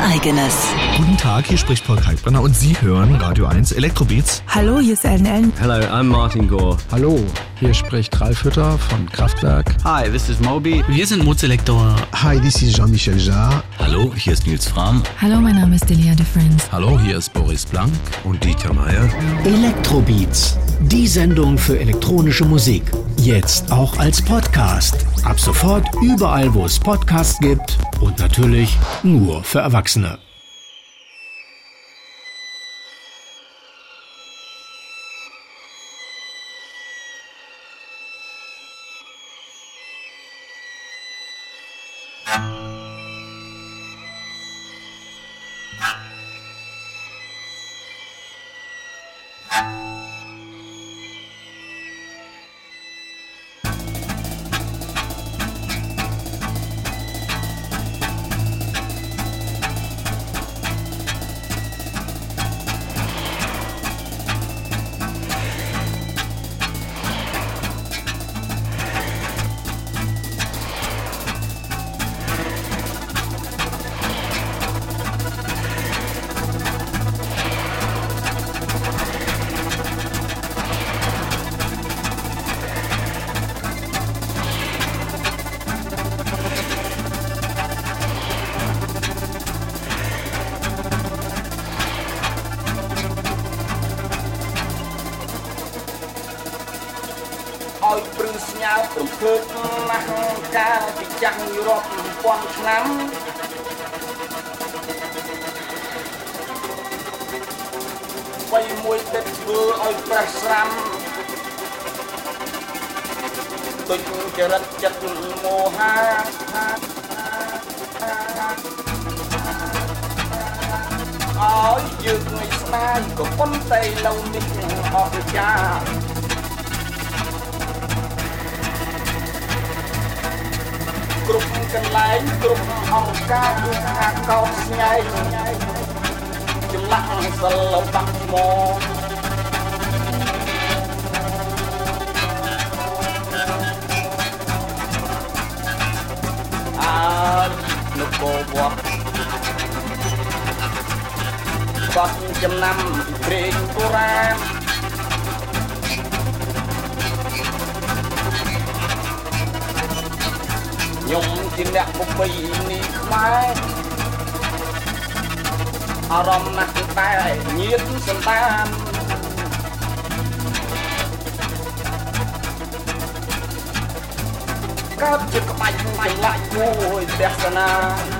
Eigenes. Guten Tag, hier spricht Paul Kalkbrenner und Sie hören Radio 1 Elektrobeats. Hallo, hier ist Ellen Ellen. Hello, I'm Martin Gore. Hallo, hier spricht Ralf Hütter von Kraftwerk. Hi, this is Moby. Wir sind Mozelektor. Hi, this is Jean-Michel Jarre. Hallo, hier ist Nils Fram. Hallo, mein Name ist Delia de Friends. Hallo, hier ist Boris Blank und Dieter Meier. Elektrobeats, die Sendung für elektronische Musik. Jetzt auch als Podcast. Ab sofort überall, wo es Podcasts gibt natürlich nur für Erwachsene. បត់ចំណាំព្រេងបុរាណខ្ញុំជាអ្នកបុបីនេះខ្មែរអារម្មណ៍ណាស់តែញៀនសន្តានកើតជាក្បាច់ក្បាច់មួយទេសនា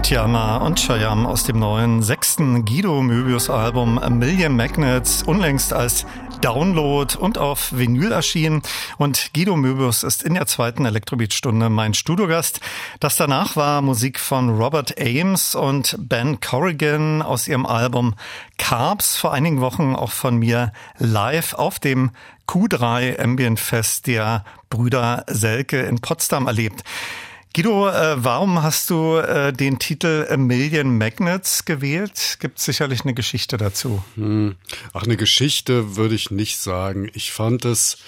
Windjammer und Chayam aus dem neuen sechsten Guido Möbius Album A Million Magnets, unlängst als Download und auf Vinyl erschienen. Und Guido Möbius ist in der zweiten Elektrobeat-Stunde mein Studiogast. Das danach war Musik von Robert Ames und Ben Corrigan aus ihrem Album Carbs, vor einigen Wochen auch von mir live auf dem Q3 Ambient Fest der Brüder Selke in Potsdam erlebt. Guido, äh, warum hast du äh, den Titel A Million Magnets gewählt? Gibt sicherlich eine Geschichte dazu. Hm. Ach, eine Geschichte würde ich nicht sagen. Ich fand es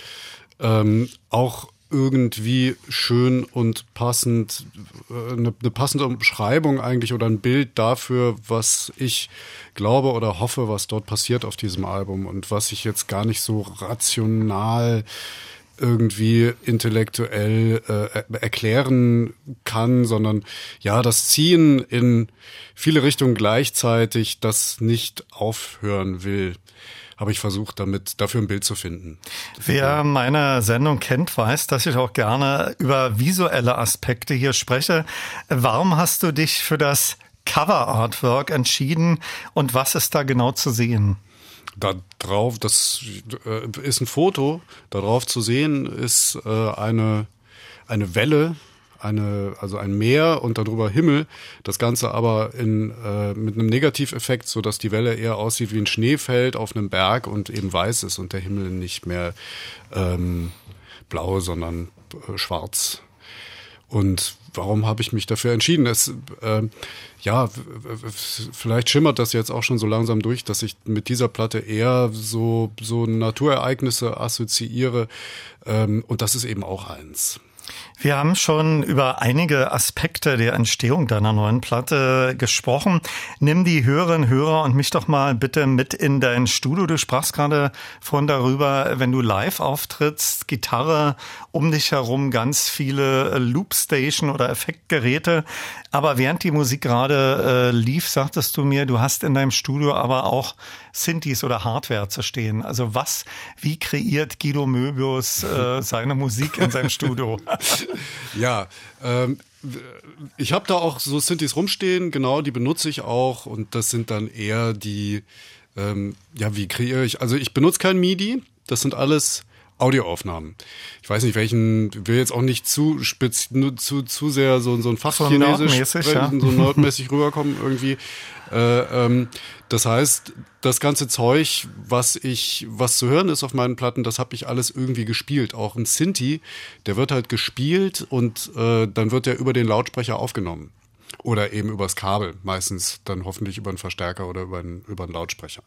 ähm, auch irgendwie schön und passend, äh, eine, eine passende Umschreibung eigentlich oder ein Bild dafür, was ich glaube oder hoffe, was dort passiert auf diesem Album und was ich jetzt gar nicht so rational irgendwie intellektuell äh, erklären kann, sondern ja, das Ziehen in viele Richtungen gleichzeitig, das nicht aufhören will habe ich versucht, damit dafür ein Bild zu finden. Wer meine Sendung kennt, weiß, dass ich auch gerne über visuelle Aspekte hier spreche. Warum hast du dich für das Cover Artwork entschieden und was ist da genau zu sehen? Da drauf, das äh, ist ein Foto, darauf zu sehen ist äh, eine, eine Welle, eine, also ein Meer und darüber Himmel. Das Ganze aber in, äh, mit einem Negativeffekt, so dass die Welle eher aussieht wie ein Schneefeld auf einem Berg und eben weiß ist und der Himmel nicht mehr ähm, blau, sondern äh, schwarz. Und warum habe ich mich dafür entschieden? Es, äh, ja, vielleicht schimmert das jetzt auch schon so langsam durch, dass ich mit dieser Platte eher so, so Naturereignisse assoziiere. Ähm, und das ist eben auch eins. Wir haben schon über einige Aspekte der Entstehung deiner neuen Platte gesprochen. Nimm die Hörerinnen, Hörer und mich doch mal bitte mit in dein Studio. Du sprachst gerade von darüber, wenn du live auftrittst, Gitarre, um dich herum ganz viele Loopstation oder Effektgeräte. Aber während die Musik gerade äh, lief, sagtest du mir, du hast in deinem Studio aber auch Synthes oder Hardware zu stehen. Also was, wie kreiert Guido Möbius äh, seine Musik in seinem [laughs] Studio? Ja, ähm, ich habe da auch so Synthes rumstehen, genau, die benutze ich auch und das sind dann eher die, ähm, ja, wie kreiere ich, also ich benutze kein MIDI, das sind alles Audioaufnahmen. Ich weiß nicht, welchen, will jetzt auch nicht zu spitz, zu, zu sehr so, so ein Fachchinesisch, so ja. so nordmäßig [laughs] rüberkommen irgendwie. Äh, ähm, das heißt, das ganze Zeug, was ich, was zu hören ist auf meinen Platten, das habe ich alles irgendwie gespielt. Auch ein Sinti, der wird halt gespielt und äh, dann wird der über den Lautsprecher aufgenommen. Oder eben übers Kabel, meistens dann hoffentlich über einen Verstärker oder über einen, über einen Lautsprecher.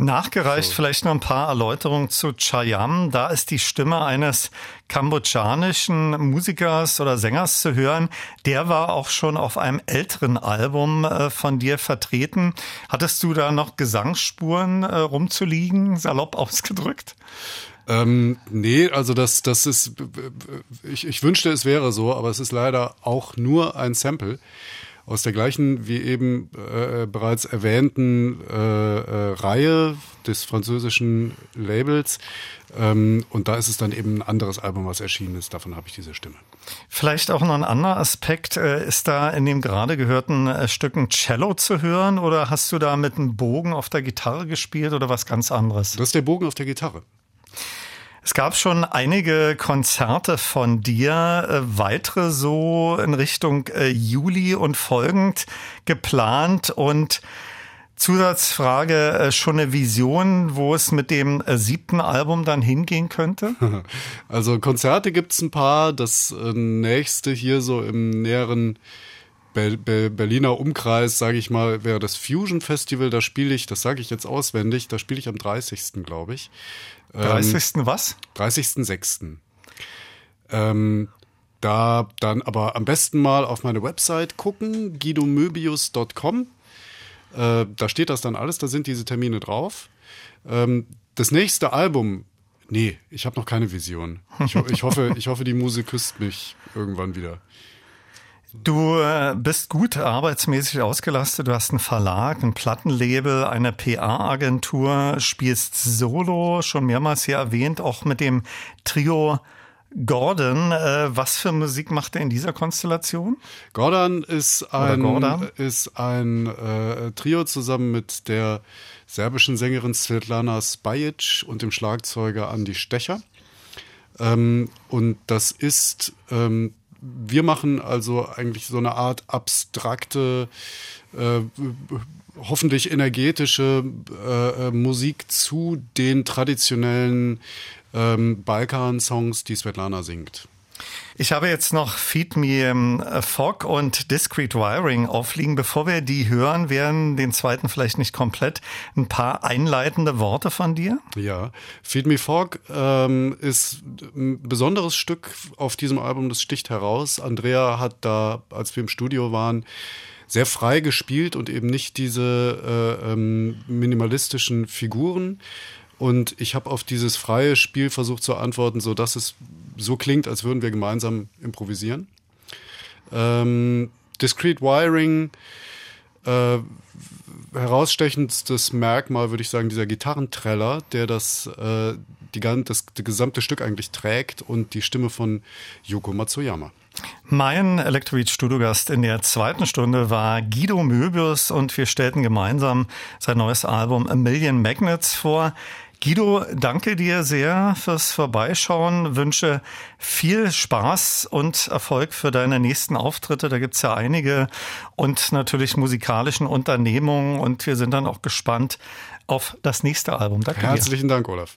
Nachgereicht so. vielleicht noch ein paar Erläuterungen zu Chayam. Da ist die Stimme eines kambodschanischen Musikers oder Sängers zu hören. Der war auch schon auf einem älteren Album äh, von dir vertreten. Hattest du da noch Gesangsspuren äh, rumzuliegen, salopp [laughs] ausgedrückt? Ähm, nee, also das, das ist, ich, ich wünschte, es wäre so, aber es ist leider auch nur ein Sample aus der gleichen, wie eben äh, bereits erwähnten äh, äh, Reihe des französischen Labels. Ähm, und da ist es dann eben ein anderes Album, was erschienen ist. Davon habe ich diese Stimme. Vielleicht auch noch ein anderer Aspekt. Äh, ist da in dem gerade gehörten äh, Stücken Cello zu hören oder hast du da mit einem Bogen auf der Gitarre gespielt oder was ganz anderes? Das ist der Bogen auf der Gitarre. Es gab schon einige Konzerte von dir, äh, weitere so in Richtung äh, Juli und folgend geplant und Zusatzfrage, äh, schon eine Vision, wo es mit dem siebten Album dann hingehen könnte? [laughs] Also Konzerte gibt's ein paar. Das nächste hier so im näheren Berliner Umkreis, sage ich mal, wäre das Fusion Festival. Da spiele ich, das sage ich jetzt auswendig, da spiele ich am 30. glaube ich. 30. Ähm, was? 30.06. Ähm, da dann aber am besten mal auf meine Website gucken, guidomöbius.com. Äh, da steht das dann alles, da sind diese Termine drauf. Ähm, das nächste Album, nee, ich habe noch keine Vision. Ich, ich, hoffe, ich hoffe, die Musik küsst mich irgendwann wieder. Du äh, bist gut arbeitsmäßig ausgelastet. Du hast einen Verlag, ein Plattenlabel, eine PA-Agentur, spielst Solo, schon mehrmals hier erwähnt, auch mit dem Trio Gordon. Äh, was für Musik macht er in dieser Konstellation? Gordon ist ein, Gordon? ist ein äh, Trio zusammen mit der serbischen Sängerin Svetlana Spajic und dem Schlagzeuger Andi Stecher. Ähm, und das ist, ähm, wir machen also eigentlich so eine Art abstrakte, äh, hoffentlich energetische äh, äh Musik zu den traditionellen ähm, Balkan-Songs, die Svetlana singt. Ich habe jetzt noch Feed Me ähm, Fog und Discrete Wiring aufliegen. Bevor wir die hören, werden den zweiten vielleicht nicht komplett. Ein paar einleitende Worte von dir? Ja, Feed Me Fog ähm, ist ein besonderes Stück auf diesem Album. Das sticht heraus. Andrea hat da, als wir im Studio waren, sehr frei gespielt und eben nicht diese äh, ähm, minimalistischen Figuren. Und ich habe auf dieses freie Spiel versucht zu antworten, so dass es so klingt, als würden wir gemeinsam improvisieren. Ähm, Discrete Wiring, äh, herausstechendstes Merkmal, würde ich sagen, dieser Gitarrentreller, der das, äh, die, das, das gesamte Stück eigentlich trägt und die Stimme von Yoko Matsuyama. Mein Electrobeat Studiogast in der zweiten Stunde war Guido Möbius und wir stellten gemeinsam sein neues Album A Million Magnets vor. Guido, danke dir sehr fürs Vorbeischauen. Wünsche viel Spaß und Erfolg für deine nächsten Auftritte. Da gibt's ja einige und natürlich musikalischen Unternehmungen. Und wir sind dann auch gespannt auf das nächste Album. Danke Herzlichen dir. Dank, Olaf.